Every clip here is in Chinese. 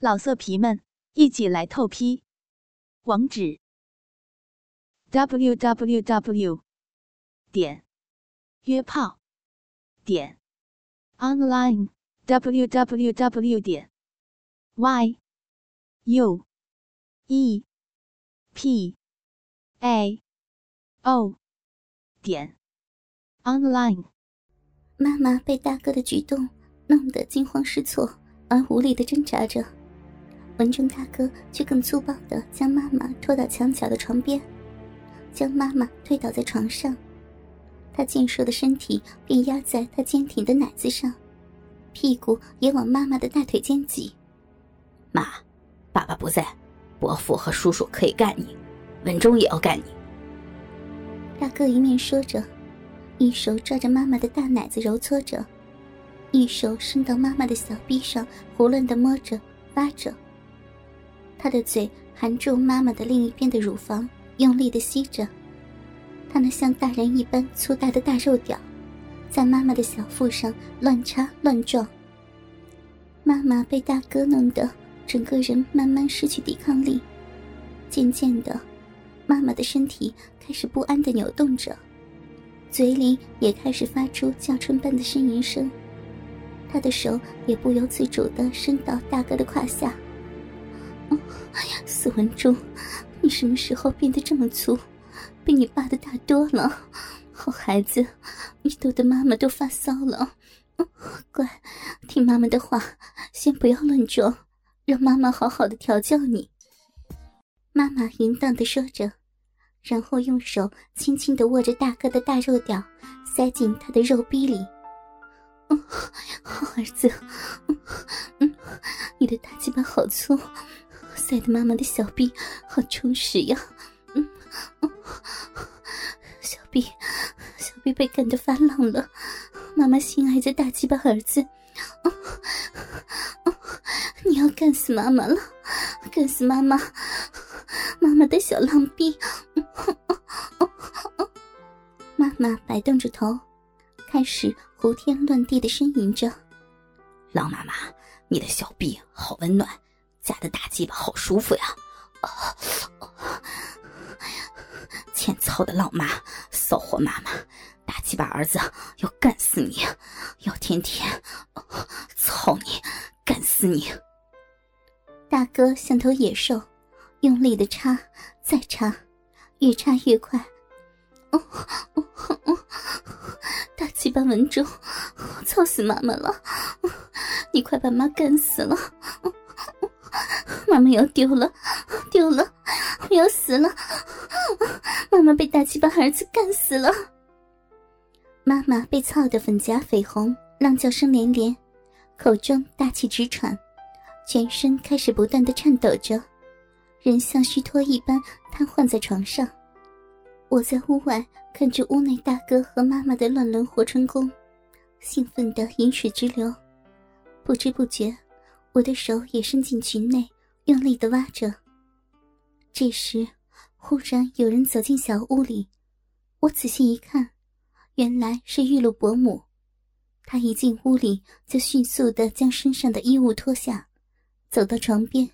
老色皮们，一起来透批！网址：w w w 点约炮点 online w w w 点 y u e p a o 点 online。妈妈被大哥的举动弄得惊慌失措，而无力的挣扎着。文中大哥却更粗暴地将妈妈拖到墙角的床边，将妈妈推倒在床上，他健硕的身体便压在他坚挺的奶子上，屁股也往妈妈的大腿间挤。妈，爸爸不在，伯父和叔叔可以干你，文中也要干你。大哥一面说着，一手抓着妈妈的大奶子揉搓着，一手伸到妈妈的小臂上胡乱的摸着、挖着。他的嘴含住妈妈的另一边的乳房，用力的吸着。他那像大人一般粗大的大肉屌，在妈妈的小腹上乱插乱撞。妈妈被大哥弄得整个人慢慢失去抵抗力，渐渐的，妈妈的身体开始不安的扭动着，嘴里也开始发出叫春般的呻吟声。他的手也不由自主的伸到大哥的胯下。哎呀，苏文忠，你什么时候变得这么粗？比你爸的大多了。好孩子，你逗得妈妈都发骚了。乖，听妈妈的话，先不要乱撞，让妈妈好好的调教你。妈妈淫荡的说着，然后用手轻轻的握着大哥的大肉屌，塞进他的肉逼里。好儿子，嗯，你的大鸡巴好粗。塞的妈妈的小臂好充实呀，嗯，小臂，小臂被干得发浪了。妈妈心爱的大鸡巴儿子，你要干死妈妈了，干死妈妈，妈妈的小浪逼。妈妈摆动着头，开始胡天乱地的呻吟着。浪妈妈，你的小臂好温暖。夹的大鸡巴好舒服呀！欠操的老妈，骚货妈妈，大鸡巴儿子要干死你，要天天操你，干死你！大哥像头野兽，用力的插，再插，越插越快。哦哦哦！大鸡巴稳住，操死妈妈了！你快把妈干死了！妈妈要丢了，丢了，我要死了！妈妈被大鸡巴儿子干死了！妈妈被操得粉颊绯红，浪叫声连连，口中大气直喘，全身开始不断的颤抖着，人像虚脱一般瘫痪在床上。我在屋外看着屋内大哥和妈妈的乱伦活春宫，兴奋的饮水直流，不知不觉。我的手也伸进裙内，用力的挖着。这时，忽然有人走进小屋里。我仔细一看，原来是玉露伯母。她一进屋里，就迅速的将身上的衣物脱下，走到床边，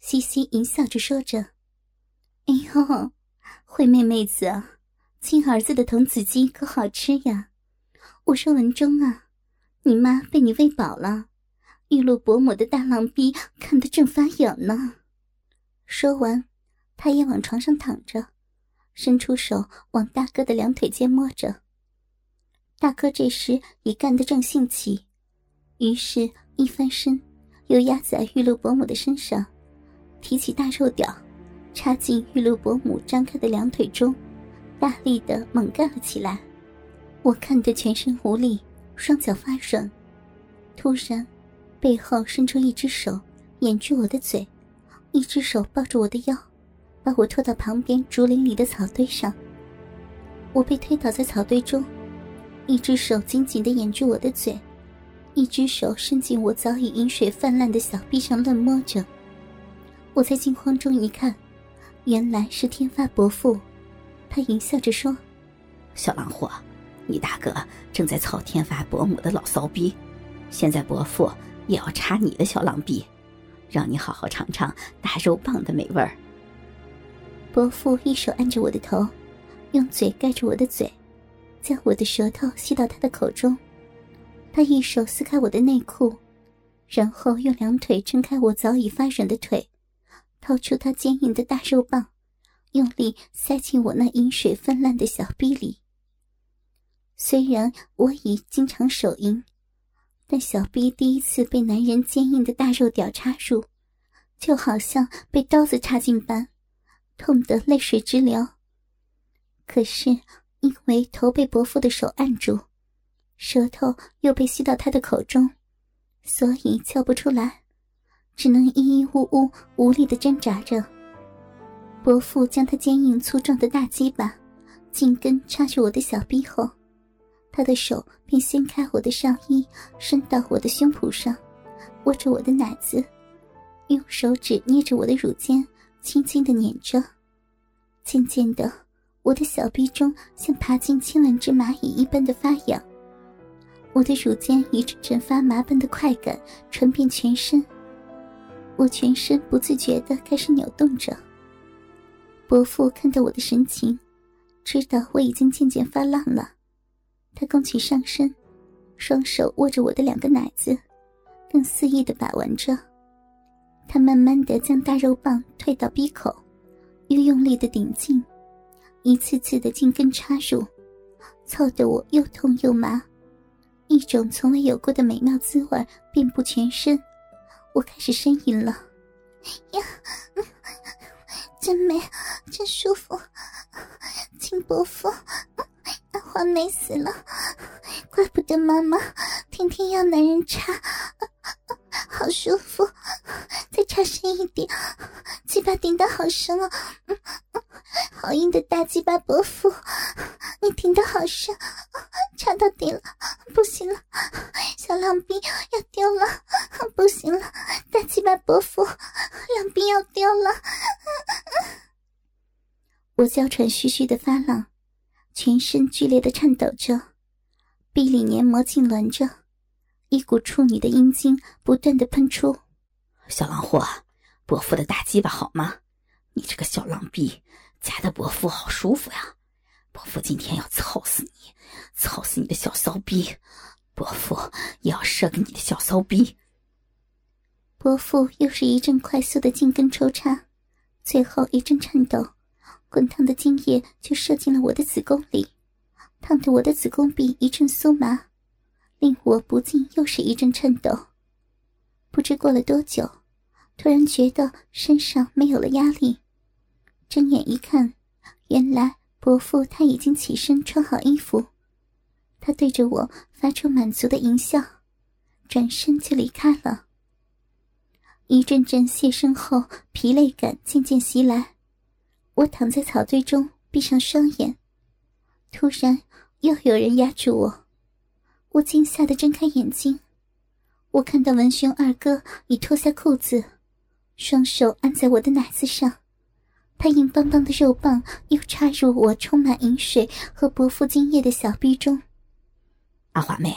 嘻嘻淫笑着说着：“哎呦，惠妹妹子啊，亲儿子的童子鸡可好吃呀！我说文忠啊，你妈被你喂饱了。”玉露伯母的大浪逼看得正发痒呢。说完，他也往床上躺着，伸出手往大哥的两腿间摸着。大哥这时已干得正兴起，于是，一翻身，又压在玉露伯母的身上，提起大肉屌，插进玉露伯母张开的两腿中，大力的猛干了起来。我看得全身无力，双脚发软，突然。背后伸出一只手，掩住我的嘴，一只手抱住我的腰，把我拖到旁边竹林里的草堆上。我被推倒在草堆中，一只手紧紧地掩住我的嘴，一只手伸进我早已饮水泛滥的小臂上乱摸着。我在惊慌中一看，原来是天发伯父，他淫笑着说：“小狼货，你大哥正在操天发伯母的老骚逼，现在伯父。”也要插你的小狼逼，让你好好尝尝大肉棒的美味儿。伯父一手按着我的头，用嘴盖住我的嘴，将我的舌头吸到他的口中。他一手撕开我的内裤，然后用两腿撑开我早已发软的腿，掏出他坚硬的大肉棒，用力塞进我那饮水泛滥的小逼里。虽然我已经常手淫，但小逼第一次被男人坚硬的大肉屌插入，就好像被刀子插进般，痛得泪水直流。可是因为头被伯父的手按住。舌头又被吸到他的口中，所以叫不出来，只能咿咿呜呜无力的挣扎着。伯父将他坚硬粗壮的大鸡巴紧跟插入我的小臂后，他的手便掀开我的上衣，伸到我的胸脯上，握着我的奶子，用手指捏着我的乳尖，轻轻的捻着。渐渐的，我的小臂中像爬进千万只蚂蚁一般的发痒。我的乳尖一阵阵发麻般的快感传遍全身，我全身不自觉地开始扭动着。伯父看到我的神情，知道我已经渐渐发浪了，他弓起上身，双手握着我的两个奶子，更肆意的把玩着。他慢慢的将大肉棒推到鼻口，又用力的顶进，一次次的进根插入，操得我又痛又麻。一种从未有过的美妙滋味遍布全身，我开始呻吟了。呀，真美，真舒服，亲伯父，华美死了，怪不得妈妈天天要男人插，好舒服，再插深一点，鸡巴顶得好深啊，好硬的大鸡巴伯父，你顶得好深，插到底了。不行了，小浪逼要掉了！不行了，大鸡巴伯父，浪逼要掉了！我娇喘吁吁的发浪，全身剧烈的颤抖着，壁里黏膜痉挛着，一股处女的阴茎不断的喷出。小浪货，伯父的大鸡巴好吗？你这个小浪逼，夹的伯父好舒服呀！伯父今天要操死你，操死你的小骚逼！伯父也要射给你的小骚逼！伯父又是一阵快速的进根抽插，最后一阵颤抖，滚烫的精液就射进了我的子宫里，烫得我的子宫壁一阵酥麻，令我不禁又是一阵颤抖。不知过了多久，突然觉得身上没有了压力，睁眼一看，原来。伯父他已经起身穿好衣服，他对着我发出满足的淫笑，转身就离开了。一阵阵谢身后疲累感渐渐袭来，我躺在草堆中闭上双眼，突然又有人压住我，我惊吓的睁开眼睛，我看到文雄二哥已脱下裤子，双手按在我的奶子上。他硬邦邦的肉棒又插入我充满饮水和伯父精液的小臂中。阿华妹，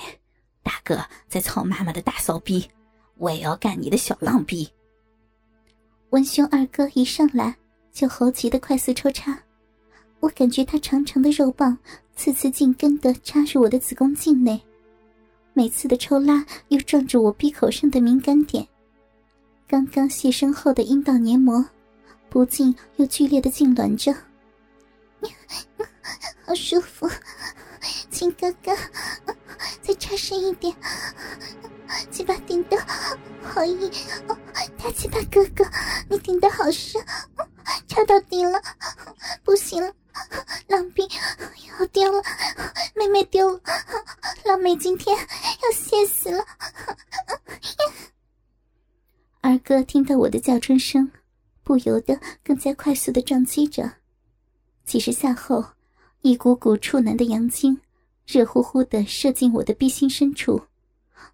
大哥在操妈妈的大骚逼，我也要干你的小浪逼。文兄二哥一上来就猴急的快速抽插，我感觉他长长的肉棒次次紧跟的插入我的子宫颈内，每次的抽拉又撞着我闭口上的敏感点，刚刚卸身后的阴道黏膜。不禁又剧烈的痉挛着，好舒服，亲哥哥，再插深一点，鸡巴顶的好硬，大鸡巴哥哥，你顶的好深，插到底了，不行了，狼兵要掉了，妹妹丢了，狼妹今天要谢死了。二哥听到我的叫春声。不由得更加快速的撞击着，几十下后，一股股处男的阳精热乎乎的射进我的臂心深处，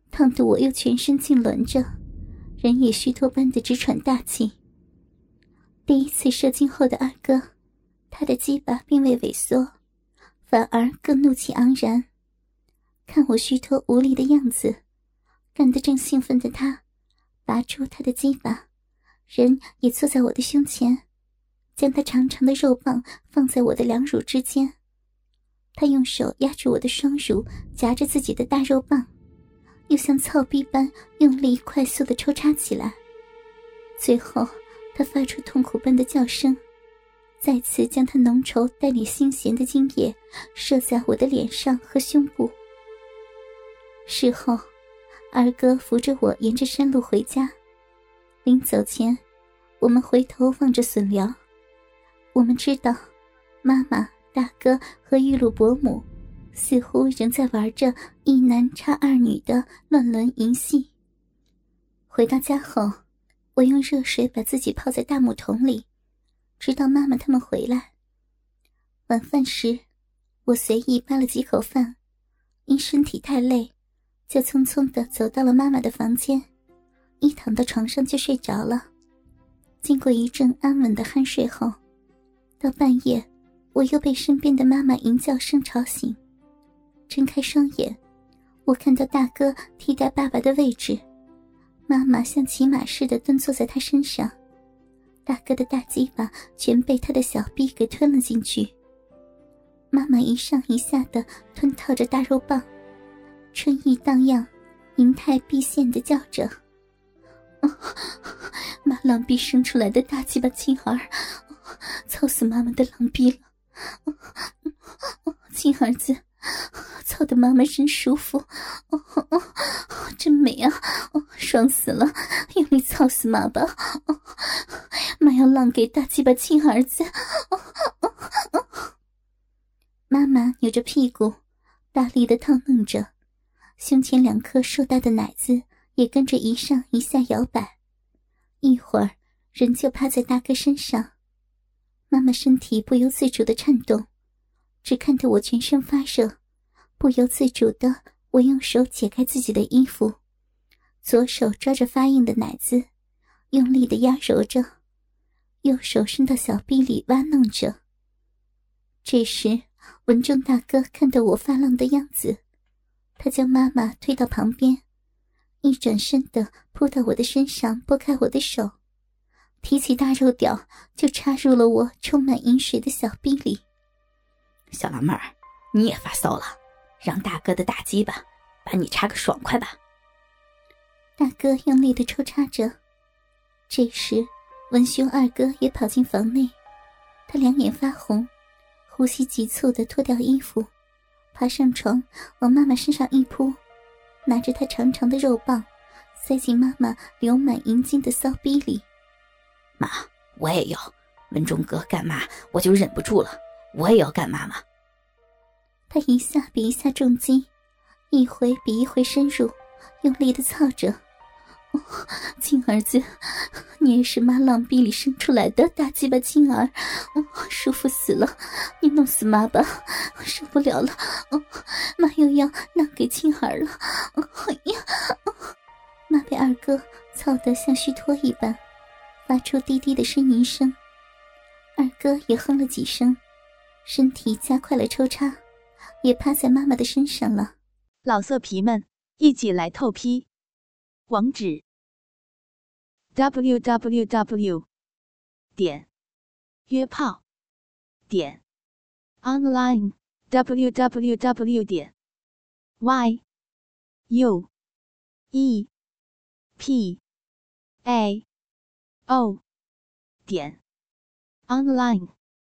烫得我又全身痉挛着，人也虚脱般的直喘大气。第一次射精后的二哥，他的鸡巴并未萎缩，反而更怒气盎然，看我虚脱无力的样子，干得正兴奋的他，拔出他的鸡巴。人也坐在我的胸前，将他长长的肉棒放在我的两乳之间。他用手压住我的双乳，夹着自己的大肉棒，又像操逼般用力快速的抽插起来。最后，他发出痛苦般的叫声，再次将他浓稠带点腥咸的精液射在我的脸上和胸部。事后，二哥扶着我沿着山路回家。临走前，我们回头望着笋寮，我们知道，妈妈、大哥和玉露伯母似乎仍在玩着一男插二女的乱伦淫戏。回到家后，我用热水把自己泡在大木桶里，直到妈妈他们回来。晚饭时，我随意扒了几口饭，因身体太累，就匆匆的走到了妈妈的房间。一躺到床上就睡着了。经过一阵安稳的酣睡后，到半夜，我又被身边的妈妈吟叫声吵醒。睁开双眼，我看到大哥替代爸爸的位置，妈妈像骑马似的蹲坐在他身上，大哥的大鸡巴全被他的小臂给吞了进去。妈妈一上一下的吞套着大肉棒，春意荡漾，银泰毕现的叫着。妈浪逼生出来的大鸡巴亲儿，操死妈妈的浪逼了！亲儿子，操的妈妈真舒服，哦哦真美啊！哦爽死了，用力操死妈吧！哦妈要浪给大鸡巴亲儿子！哦哦哦妈妈扭着屁股，大力的套弄着，胸前两颗硕大的奶子。也跟着一上一下摇摆，一会儿人就趴在大哥身上。妈妈身体不由自主的颤动，只看得我全身发热，不由自主的我用手解开自己的衣服，左手抓着发硬的奶子，用力的压揉着，右手伸到小臂里挖弄着。这时文仲大哥看到我发浪的样子，他将妈妈推到旁边。一转身的扑到我的身上，拨开我的手，提起大肉屌就插入了我充满饮水的小臂里。小老妹儿，你也发骚了，让大哥的大鸡巴把你插个爽快吧。大哥用力的抽插着，这时文兄二哥也跑进房内，他两眼发红，呼吸急促的脱掉衣服，爬上床往妈妈身上一扑。拿着他长长的肉棒，塞进妈妈流满银精的骚逼里。妈，我也要。文忠哥干嘛，我就忍不住了。我也要干妈妈。他一下比一下重击，一回比一回深入，用力的操着。亲儿子，你也是妈浪逼里生出来的大鸡巴亲儿，舒服死了！你弄死妈吧，受不了了！妈又要让给亲儿了！哎呀，妈被二哥操得像虚脱一般，发出低低的呻吟声。二哥也哼了几声，身体加快了抽插，也趴在妈妈的身上了。老色皮们，一起来透批！网址：w w w 点约炮点 online w w w 点 y u e p a o 点 online。